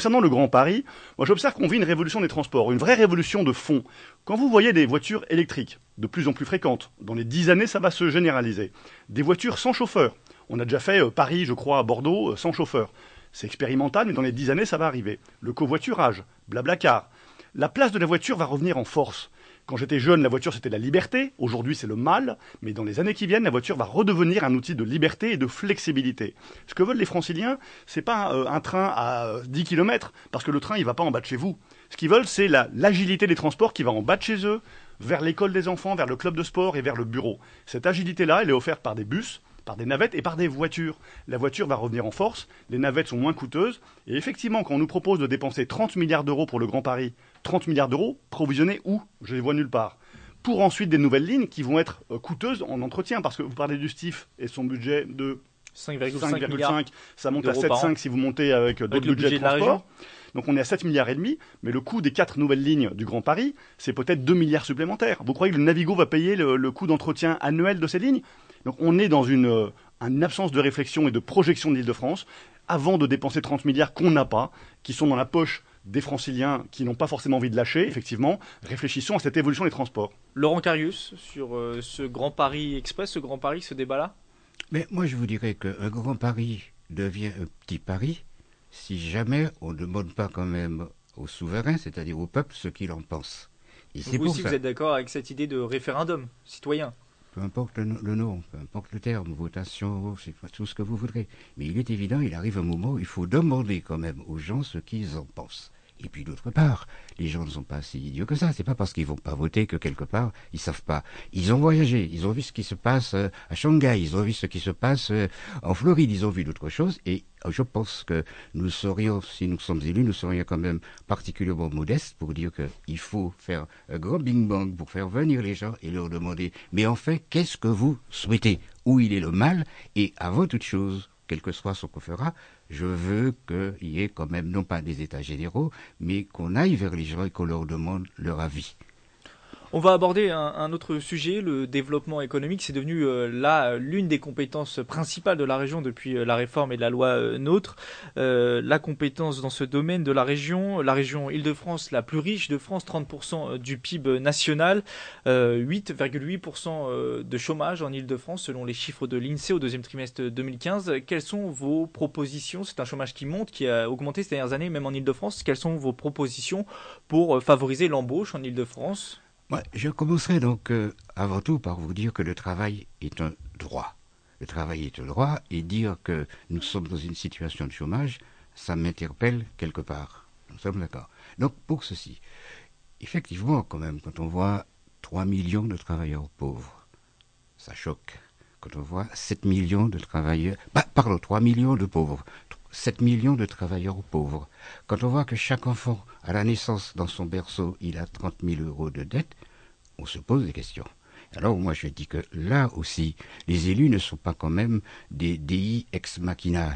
Le Grand Paris, moi j'observe qu'on vit une révolution des transports, une vraie révolution de fond. Quand vous voyez des voitures électriques, de plus en plus fréquentes, dans les dix années ça va se généraliser, des voitures sans chauffeur, on a déjà fait euh, Paris, je crois, à Bordeaux, euh, sans chauffeur. C'est expérimental, mais dans les dix années, ça va arriver. Le covoiturage, blablacar. La place de la voiture va revenir en force. Quand j'étais jeune, la voiture c'était la liberté, aujourd'hui c'est le mal, mais dans les années qui viennent, la voiture va redevenir un outil de liberté et de flexibilité. Ce que veulent les franciliens, c'est pas euh, un train à 10 km, parce que le train il va pas en bas de chez vous. Ce qu'ils veulent, c'est l'agilité des transports qui va en bas de chez eux, vers l'école des enfants, vers le club de sport et vers le bureau. Cette agilité-là, elle est offerte par des bus, par des navettes et par des voitures. La voiture va revenir en force, les navettes sont moins coûteuses, et effectivement, quand on nous propose de dépenser 30 milliards d'euros pour le Grand Paris, 30 milliards d'euros, provisionnés où? Je les vois nulle part. Pour ensuite des nouvelles lignes qui vont être euh, coûteuses en entretien, parce que vous parlez du STIF et son budget de 5,5 ça monte à 7,5 si vous montez avec euh, d'autres budgets de transport. Donc on est à 7 milliards et demi, mais le coût des quatre nouvelles lignes du Grand Paris, c'est peut-être 2 milliards supplémentaires. Vous croyez que le Navigo va payer le coût d'entretien annuel de ces lignes? Donc on est dans euh, une, absence de réflexion et de projection de l'Île-de-France avant de dépenser 30 milliards qu'on n'a pas, qui sont dans la poche des franciliens qui n'ont pas forcément envie de lâcher, effectivement, réfléchissons à cette évolution des transports. Laurent Carius, sur euh, ce Grand Paris Express, ce Grand Paris, ce débat-là? Mais moi, je vous dirais qu'un Grand Paris devient un petit Paris si jamais on ne demande pas quand même aux souverains, c'est-à-dire au peuple, ce qu'il en pense. Et vous aussi, vous êtes d'accord avec cette idée de référendum citoyen? Peu importe le, nom, peu importe le terme, votation, tout ce que vous voudrez. Mais il est évident, il arrive un moment où il faut demander quand même aux gens ce qu'ils en pensent. Et puis d'autre part, les gens ne sont pas si idiots que ça. C'est pas parce qu'ils vont pas voter que quelque part ils savent pas. Ils ont voyagé, ils ont vu ce qui se passe euh, à Shanghai, ils ont vu ce qui se passe euh, en Floride, ils ont vu d'autres choses. Et euh, je pense que nous serions, si nous sommes élus, nous serions quand même particulièrement modestes pour dire qu'il faut faire un grand bing bang pour faire venir les gens et leur demander. Mais en fait, qu'est-ce que vous souhaitez? Où il est le mal Et avant toute chose, quel que soit ce qu'on fera, je veux qu'il y ait quand même, non pas des états généraux, mais qu'on aille vers les gens et qu'on leur demande leur avis. On va aborder un, autre sujet, le développement économique. C'est devenu euh, là l'une des compétences principales de la région depuis euh, la réforme et la loi euh, NOTRe. la compétence dans ce domaine de la région, la région Île-de-France, la plus riche de France, 30% du PIB national, 8,8% de chômage en Île-de-France selon les chiffres de l'INSEE au deuxième trimestre 2015. Quelles sont vos propositions? C'est un chômage qui monte, qui a augmenté ces dernières années, même en Île-de-France. Quelles sont vos propositions pour favoriser l'embauche en Île-de-France? Je commencerai donc euh, avant tout par vous dire que le travail est un droit. Le travail est un droit et dire que nous sommes dans une situation de chômage, ça m'interpelle quelque part. Nous sommes d'accord. Donc pour ceci, effectivement, quand même, quand on voit 3 millions de travailleurs pauvres, ça choque. Quand on voit 7 millions de travailleurs, bah, pardon, 3 millions de pauvres, 7 millions de travailleurs pauvres. Quand on voit que chaque enfant, à la naissance, dans son berceau, il a 30 000 euros de dette, on se pose des questions. Alors moi je dis que là aussi, les élus ne sont pas quand même des dei ex machina.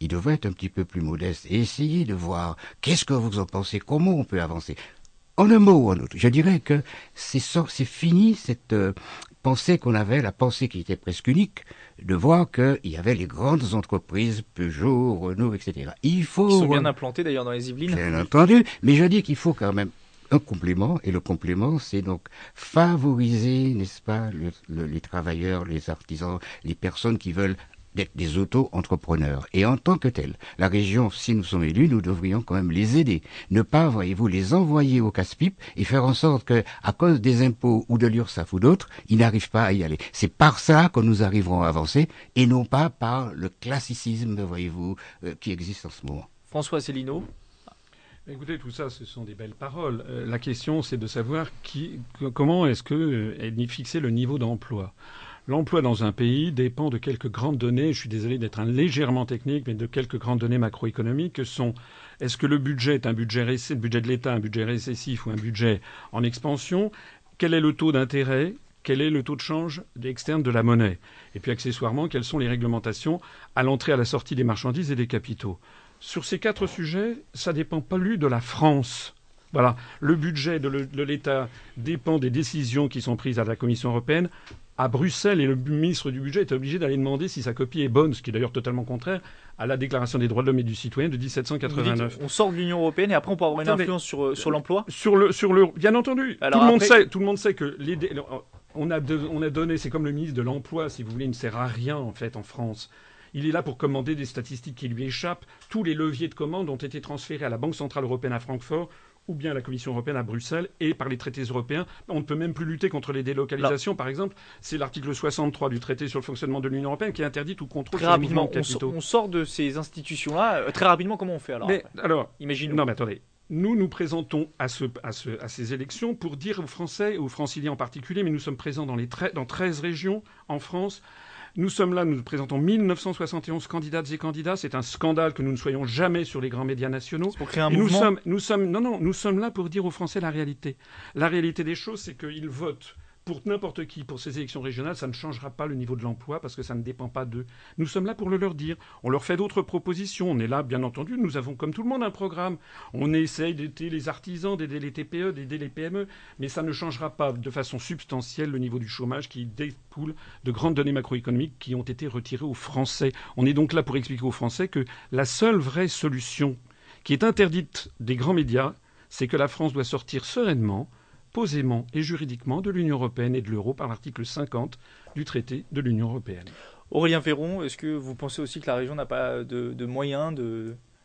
Ils devraient être un petit peu plus modestes et essayer de voir qu'est-ce que vous en pensez, comment on peut avancer. En un mot ou en autre, je dirais que c'est fini cette euh, pensée qu'on avait, la pensée qui était presque unique, de voir qu'il y avait les grandes entreprises, Peugeot, Renault, etc. Il faut... Ils sont bien implantés d'ailleurs dans les Yvelines. Bien entendu, mais je dis qu'il faut quand même un complément, et le complément, c'est donc favoriser, n'est-ce pas, les travailleurs, les artisans, les personnes qui veulent d'être des auto-entrepreneurs. Et en tant que tels, la région, si nous sommes élus, nous devrions quand même les aider. Ne pas, voyez-vous, les envoyer au casse-pipe et faire en sorte que, à cause des impôts ou de l'URSSAF ou d'autres, ils n'arrivent pas à y aller. C'est par ça que nous arriverons à avancer et non pas par le classicisme, voyez-vous, euh, qui existe en ce moment. François Célineau Écoutez, tout ça, ce sont des belles paroles. Euh, la question, c'est de savoir qui, comment est-ce que euh, est fixé le niveau d'emploi? L'emploi dans un pays dépend de quelques grandes données, je suis désolé d'être un légèrement technique, mais de quelques grandes données macroéconomiques que sont est-ce que le budget est un budget, le budget de l'État, un budget récessif ou un budget en expansion? Quel est le taux d'intérêt? Quel est le taux de change externe de la monnaie? Et puis accessoirement, quelles sont les réglementations à l'entrée et à la sortie des marchandises et des capitaux? Sur ces quatre sujets, ça dépend pas lui de la France. Voilà, le budget de l'État dépend des décisions qui sont prises à la Commission européenne à Bruxelles et le ministre du Budget est obligé d'aller demander si sa copie est bonne, ce qui est d'ailleurs totalement contraire à la Déclaration des droits de l'homme et du citoyen de 1789. on sort de l'Union européenne et après on peut avoir une influence sur, euh, sur l'emploi? Sur le, sur le, bien entendu. tout, le monde sait, tout le monde sait que les, on, a on a donné, c'est comme le ministre de l'Emploi, si vous voulez, il ne sert à rien en fait en France. Il est là pour commander des statistiques qui lui échappent. Tous les leviers de commande ont été transférés à la Banque centrale européenne à Francfort ou bien la Commission européenne à Bruxelles et par les traités européens. On ne peut même plus lutter contre les délocalisations, par exemple. C'est l'article 63 du traité sur le fonctionnement de l'Union européenne qui interdit tout contrôle très sur rapidement, les capitaux. On, sort de ces institutions-là. Euh, très rapidement, comment on fait alors mais, Alors, imaginons. Non, mais attendez. Nous nous présentons à, ce, à, ce, à, ces élections pour dire aux Français, aux Franciliens en particulier, mais nous sommes présents dans, les dans 13 régions en France, nous sommes là, nous présentons 1971 candidates et candidats. C'est un scandale que nous ne soyons jamais sur les grands médias nationaux. Pour créer un mouvement. Nous sommes, nous sommes, non, non, nous sommes là pour dire aux Français la réalité. La réalité des choses, c'est qu'ils votent pour n'importe qui, pour ces élections régionales, ça ne changera pas le niveau de l'emploi parce que ça ne dépend pas d'eux. Nous sommes là pour le leur dire. On leur fait d'autres propositions. On est là, bien entendu. Nous avons, comme tout le monde, un programme. On essaye d'aider les artisans, d'aider les TPE, d'aider les PME, mais ça ne changera pas de façon substantielle le niveau du chômage qui découle de grandes données macroéconomiques qui ont été retirées aux Français. On est donc là pour expliquer aux Français que la seule vraie solution qui est interdite des grands médias, c'est que la France doit sortir sereinement posément et juridiquement de l'Union européenne et de l'euro par l'article 50 du traité de l'Union européenne. Aurélien Ferron, est-ce que vous pensez aussi que la région n'a pas de, moyens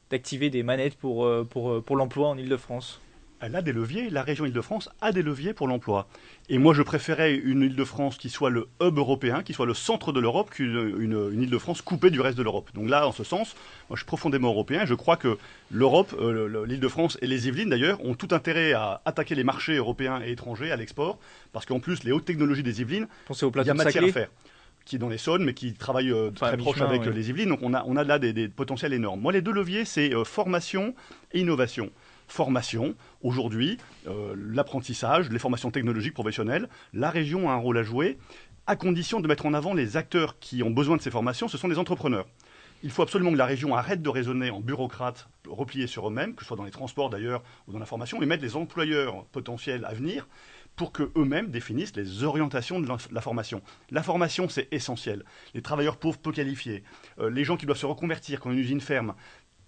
d'activer des manettes pour, euh, euh, pour l'emploi en Ile-de-France? Elle a des leviers, la région Île-de-France a des leviers pour l'emploi. Et moi, je préférais une Île-de-France qui soit le hub européen, qui soit le centre de l'Europe, qu'une une, Île-de-France coupée du reste de l'Europe. Donc là, en ce sens, moi, je suis profondément européen. Je crois que l'Europe, euh, l'Île-de-France et les Yvelines, d'ailleurs, ont tout intérêt à attaquer les marchés européens et étrangers à l'export, parce qu'en plus, les hautes technologies des Yvelines, il y a matière à faire qui est dans les Saônes, mais qui travaille euh, très proche avec les Yvelines. Donc on a, on a là des, potentiels énormes. Moi, les deux leviers, c'est euh, formation et innovation formation. Aujourd'hui, euh, l'apprentissage, les formations technologiques professionnelles, la région a un rôle à jouer, à condition de mettre en avant les acteurs qui ont besoin de ces formations, ce sont les entrepreneurs. Il faut absolument que la région arrête de raisonner en bureaucrates repliés sur eux-mêmes, que ce soit dans les transports d'ailleurs ou dans la formation, et mettre les employeurs potentiels à venir pour qu'eux-mêmes définissent les orientations de la formation. La formation, c'est essentiel. Les travailleurs pauvres peu qualifiés, euh, les gens qui doivent se reconvertir quand une usine ferme,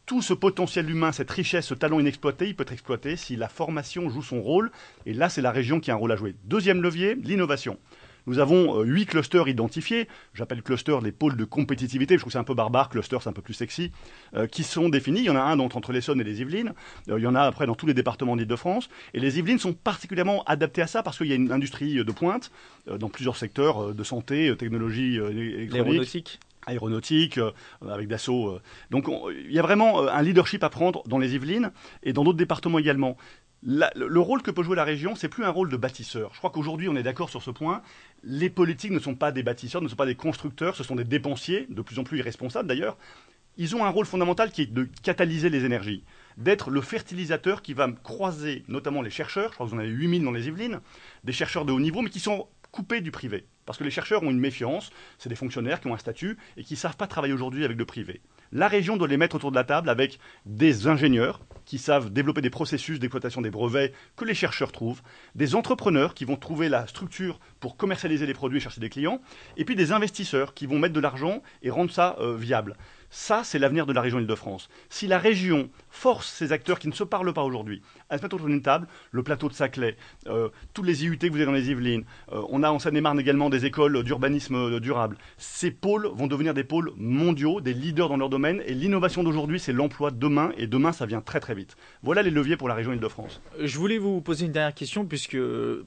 tout ce potentiel humain, cette richesse, ce talent inexploité, il peut être exploité si la formation joue son rôle. Et là, c'est la région qui a un rôle à jouer. Deuxième levier, l'innovation. Nous avons euh, huit clusters identifiés. J'appelle clusters les pôles de compétitivité. Je trouve que c'est un peu barbare. Cluster, c'est un peu plus sexy. Euh, qui sont définis. Il y en a un entre les Saônes et les Yvelines. Euh, il y en a après dans tous les départements d'Île-de-France. Et les Yvelines sont particulièrement adaptées à ça parce qu'il y a une industrie de pointe dans plusieurs secteurs de santé, technologie électronique aéronautique, euh, avec Dassault. Euh. Donc il y a vraiment euh, un leadership à prendre dans les Yvelines et dans d'autres départements également. le rôle que peut jouer la région, c'est plus un rôle de bâtisseur. Je crois qu'aujourd'hui, on est d'accord sur ce point. Les politiques ne sont pas des bâtisseurs, ne sont pas des constructeurs, ce sont des dépensiers, de plus en plus irresponsables d'ailleurs. Ils ont un rôle fondamental qui est de catalyser les énergies, d'être le fertilisateur qui va croiser notamment les chercheurs, je crois que vous en avez 8000 dans les Yvelines, des chercheurs de haut niveau, mais qui sont coupés du privé. Parce que les chercheurs ont une méfiance, c'est des fonctionnaires qui ont un statut et qui ne savent pas travailler aujourd'hui avec le privé. La région doit les mettre autour de la table avec des ingénieurs qui savent développer des processus d'exploitation des brevets que les chercheurs trouvent, des entrepreneurs qui vont trouver la structure pour commercialiser les produits et chercher des clients, et puis des investisseurs qui vont mettre de l'argent et rendre ça euh, viable. Ça, c'est l'avenir de la région Île-de-France. Si la région force ces acteurs qui ne se parlent pas aujourd'hui à se mettre autour d'une table, le plateau de Saclay, euh, tous les IUT que vous avez dans les Yvelines, euh, on a en Seine-et-Marne également des écoles d'urbanisme durable. Ces pôles vont devenir des pôles mondiaux, des leaders dans leur domaine, et l'innovation d'aujourd'hui, c'est l'emploi demain, et demain, ça vient très très vite. Voilà les leviers pour la région Île-de-France. Je voulais vous poser une dernière question, puisque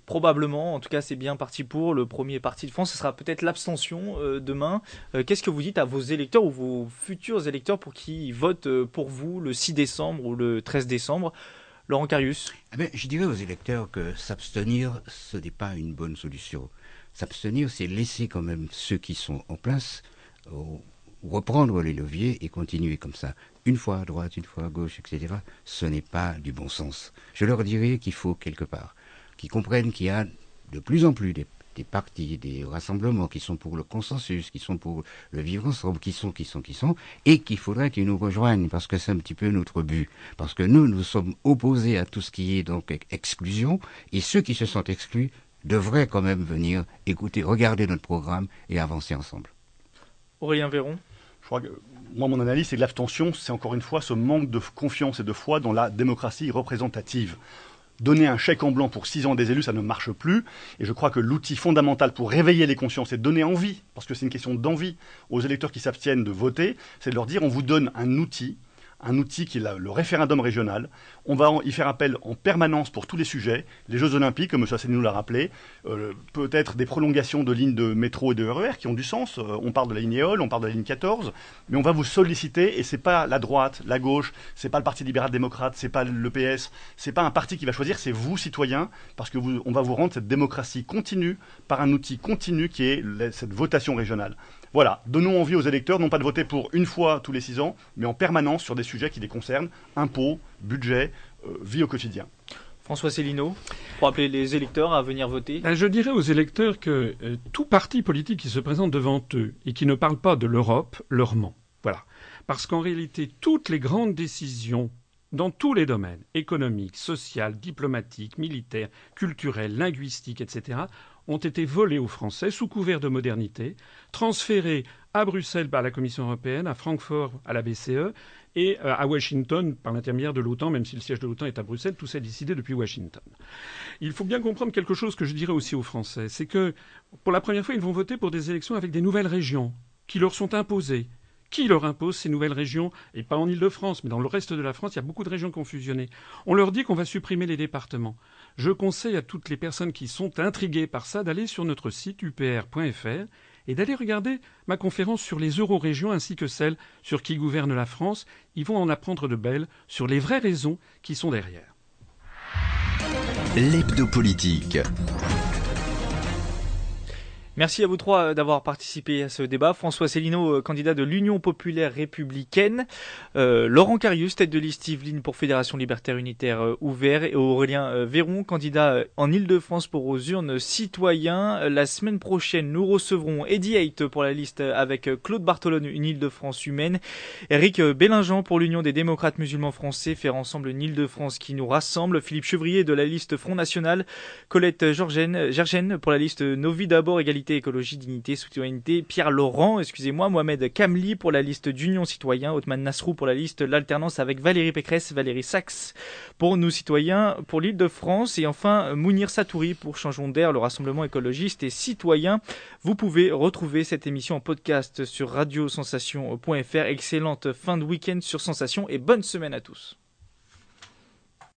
probablement, en tout cas, c'est bien parti pour le premier parti de France, ce sera peut-être l'abstention euh, demain. Qu'est-ce que vous dites à vos électeurs ou vos futurs électeurs pour qu'ils votent euh, pour vous le 6 décembre ou le 13 décembre. Laurent Carius eh ben, Je dirais aux électeurs que s'abstenir, ce n'est pas une bonne solution. S'abstenir, c'est laisser quand même ceux qui sont en place euh, reprendre les leviers et continuer comme ça. Une fois à droite, une fois à gauche, etc. Ce n'est pas du bon sens. Je leur dirais qu'il faut quelque part qu'ils comprennent qu'il y a de plus en plus des des partis, des rassemblements qui sont pour le consensus, qui sont pour le vivre ensemble, qui sont, qui sont, qui sont, et qu'il faudrait qu'ils nous rejoignent parce que c'est un petit peu notre but. Parce que nous, nous sommes opposés à tout ce qui est donc exclusion, et ceux qui se sont exclus devraient quand même venir écouter, regarder notre programme et avancer ensemble. Aurélien Véron Je crois que moi, mon analyse, c'est que l'abstention, c'est encore une fois ce manque de confiance et de foi dans la démocratie représentative donner un chèque en blanc pour six ans des élus, ça ne marche plus. Et je crois que l'outil fondamental pour réveiller les consciences et donner envie, parce que c'est une question d'envie aux électeurs qui s'abstiennent de voter, c'est de leur dire on vous donne un outil un outil qui est le référendum régional. On va y faire appel en permanence pour tous les sujets. Les Jeux Olympiques, comme M. Asselineau l'a rappelé, euh, peut-être des prolongations de lignes de métro et de RER e qui ont du sens. Euh, on parle de la ligne EOL, on parle de la ligne 14, mais on va vous solliciter et c'est pas la droite, la gauche, c'est pas le Parti libéral-démocrate, c'est pas le PS, c'est pas un parti qui va choisir, c'est vous, citoyens, parce que vous, on va vous rendre cette démocratie continue par un outil continu qui est cette votation régionale. Voilà, donnons envie aux électeurs non pas de voter pour une fois tous les six ans, mais en permanence sur des sujets qui les concernent, impôts, budget, euh, vie au quotidien. François Célineau, pour appeler les électeurs à venir voter ben, Je dirais aux électeurs que euh, tout parti politique qui se présente devant eux et qui ne parle pas de l'Europe leur ment. Voilà. Parce qu'en réalité, toutes les grandes décisions dans tous les domaines, économiques, social, diplomatiques, militaires, culturels, linguistiques, etc., ont été volés aux Français sous couvert de modernité, transférés à Bruxelles par la Commission européenne, à Francfort à la BCE et euh, à Washington par l'intermédiaire de l'OTAN, même si le siège de l'OTAN est à Bruxelles, tout ça est décidé depuis Washington. Il faut bien comprendre quelque chose que je dirais aussi aux Français, c'est que pour la première fois, ils vont voter pour des élections avec des nouvelles régions qui leur sont imposées, Qui leur impose ces nouvelles régions Et pas en Ile-de-France, mais dans le reste de la France, il y a beaucoup de régions fusionné. On leur dit qu'on va supprimer les départements. Je conseille à toutes les personnes qui sont intriguées par ça d'aller sur notre site upr.fr et d'aller regarder ma conférence sur les euro-régions ainsi que celle sur qui gouverne la France. Ils vont en apprendre de belles sur les vraies raisons qui sont derrière. L'hebdo. Merci à vous trois euh, d'avoir participé à ce débat. François Célineau, euh, candidat de l'Union populaire républicaine. Euh, Laurent Carius, tête de liste Yveline pour Fédération libertaire unitaire ouvert. Et Aurélien Véron, candidat en Ile-de-France pour aux urnes citoyens. La semaine prochaine, nous recevrons Eddie Haidt pour la liste avec Claude Bartolone, une Ile-de-France humaine. Eric Bélingeant pour l'Union des démocrates musulmans français, faire ensemble une Ile-de-France qui nous rassemble. Philippe Chevrier de la liste Front National. Colette Gergène pour la liste Nos vies d'abord, égalité Écologie, Dignité, Citoyenneté, Pierre Laurent, excusez-moi, Mohamed Kamli pour la liste d'Union Citoyen, Othman Nasrou pour la liste L'Alternance avec Valérie Pécresse, Valérie Sachs pour Nous Citoyens, pour l'île de France et enfin Mounir Satouri pour Changeons d'air, le Rassemblement écologiste et citoyen. Vous pouvez retrouver cette émission en podcast sur radiosensation.fr. Excellente fin de week-end sur Sensation et bonne semaine à tous.